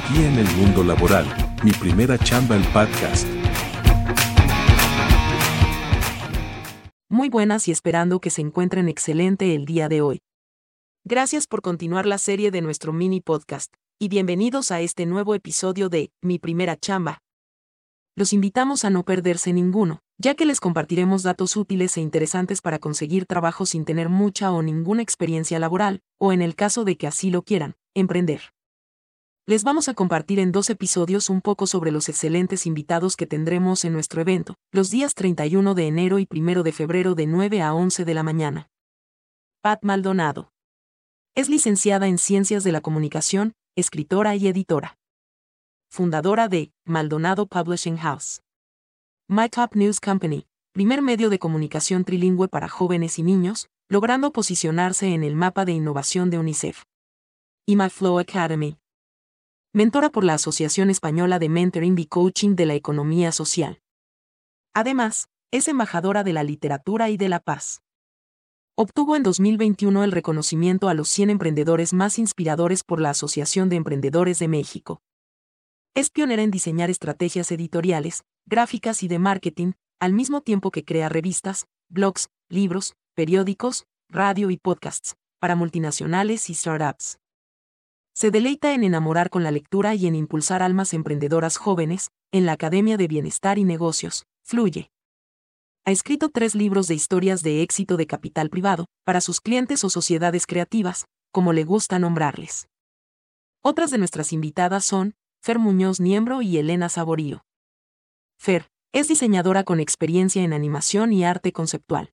Tu guía en el mundo laboral, mi primera chamba el podcast. Muy buenas y esperando que se encuentren excelente el día de hoy. Gracias por continuar la serie de nuestro mini podcast, y bienvenidos a este nuevo episodio de Mi primera chamba. Los invitamos a no perderse ninguno, ya que les compartiremos datos útiles e interesantes para conseguir trabajo sin tener mucha o ninguna experiencia laboral, o en el caso de que así lo quieran, emprender. Les vamos a compartir en dos episodios un poco sobre los excelentes invitados que tendremos en nuestro evento, los días 31 de enero y 1 de febrero de 9 a 11 de la mañana. Pat Maldonado. Es licenciada en Ciencias de la Comunicación, escritora y editora. Fundadora de Maldonado Publishing House. My Top News Company, primer medio de comunicación trilingüe para jóvenes y niños, logrando posicionarse en el mapa de innovación de UNICEF. Y My Flow Academy. Mentora por la Asociación Española de Mentoring y Coaching de la Economía Social. Además, es embajadora de la literatura y de la paz. Obtuvo en 2021 el reconocimiento a los 100 emprendedores más inspiradores por la Asociación de Emprendedores de México. Es pionera en diseñar estrategias editoriales, gráficas y de marketing, al mismo tiempo que crea revistas, blogs, libros, periódicos, radio y podcasts, para multinacionales y startups. Se deleita en enamorar con la lectura y en impulsar almas emprendedoras jóvenes, en la Academia de Bienestar y Negocios, Fluye. Ha escrito tres libros de historias de éxito de capital privado, para sus clientes o sociedades creativas, como le gusta nombrarles. Otras de nuestras invitadas son, Fer Muñoz Niembro y Elena Saborío. Fer, es diseñadora con experiencia en animación y arte conceptual.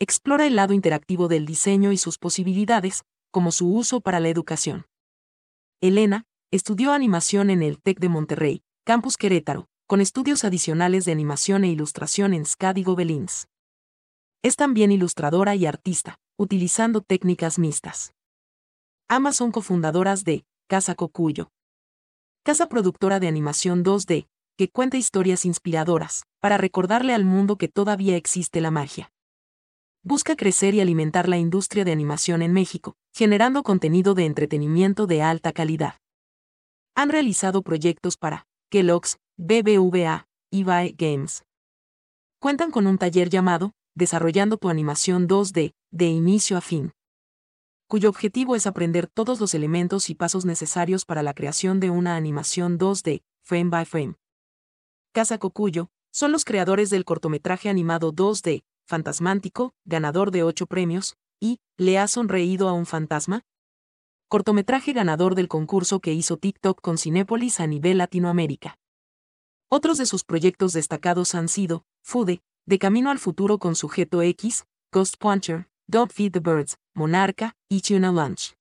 Explora el lado interactivo del diseño y sus posibilidades, como su uso para la educación. Elena, estudió animación en el TEC de Monterrey, Campus Querétaro, con estudios adicionales de animación e ilustración en SCAD y Gobelins. Es también ilustradora y artista, utilizando técnicas mixtas. Ambas son cofundadoras de Casa Cocuyo. Casa productora de animación 2D, que cuenta historias inspiradoras, para recordarle al mundo que todavía existe la magia. Busca crecer y alimentar la industria de animación en México, generando contenido de entretenimiento de alta calidad. Han realizado proyectos para Kellogg's, BBVA, Ivae Games. Cuentan con un taller llamado Desarrollando tu animación 2D, de inicio a fin, cuyo objetivo es aprender todos los elementos y pasos necesarios para la creación de una animación 2D, frame by frame. Casa Cocuyo, son los creadores del cortometraje animado 2D, Fantasmántico, ganador de 8 premios, y ¿Le ha sonreído a un fantasma? Cortometraje ganador del concurso que hizo TikTok con Cinépolis a nivel Latinoamérica. Otros de sus proyectos destacados han sido Fude, De Camino al Futuro con Sujeto X, Ghost Puncher, Don't Feed the Birds, Monarca y Tuna Lunch.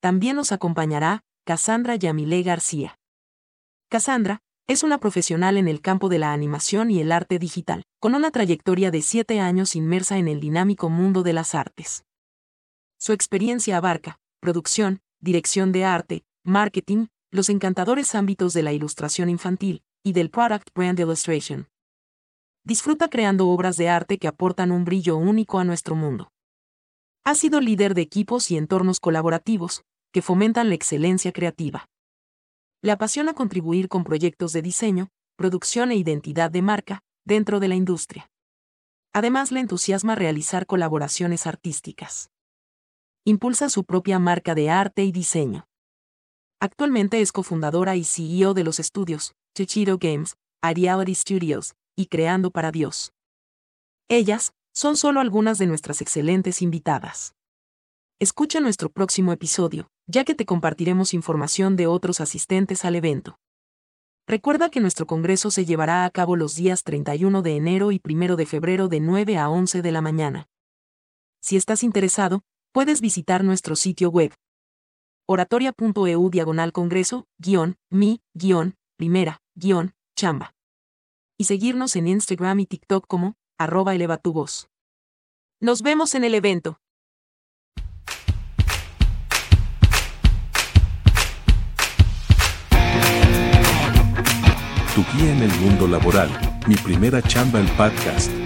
También nos acompañará Cassandra Yamile García. Cassandra, es una profesional en el campo de la animación y el arte digital, con una trayectoria de siete años inmersa en el dinámico mundo de las artes. Su experiencia abarca producción, dirección de arte, marketing, los encantadores ámbitos de la ilustración infantil y del product brand illustration. Disfruta creando obras de arte que aportan un brillo único a nuestro mundo. Ha sido líder de equipos y entornos colaborativos que fomentan la excelencia creativa. Le apasiona contribuir con proyectos de diseño, producción e identidad de marca dentro de la industria. Además le entusiasma realizar colaboraciones artísticas. Impulsa su propia marca de arte y diseño. Actualmente es cofundadora y CEO de los estudios Chichiro Games, Ariality Studios y Creando para Dios. Ellas son solo algunas de nuestras excelentes invitadas. Escucha nuestro próximo episodio, ya que te compartiremos información de otros asistentes al evento. Recuerda que nuestro congreso se llevará a cabo los días 31 de enero y 1 de febrero de 9 a 11 de la mañana. Si estás interesado, puedes visitar nuestro sitio web oratoria.eu diagonal congreso, guion, mi, guion, primera, guion, chamba. Y seguirnos en Instagram y TikTok como arroba eleva tu voz. Nos vemos en el evento. Tu guía en el mundo laboral, mi primera chamba el podcast.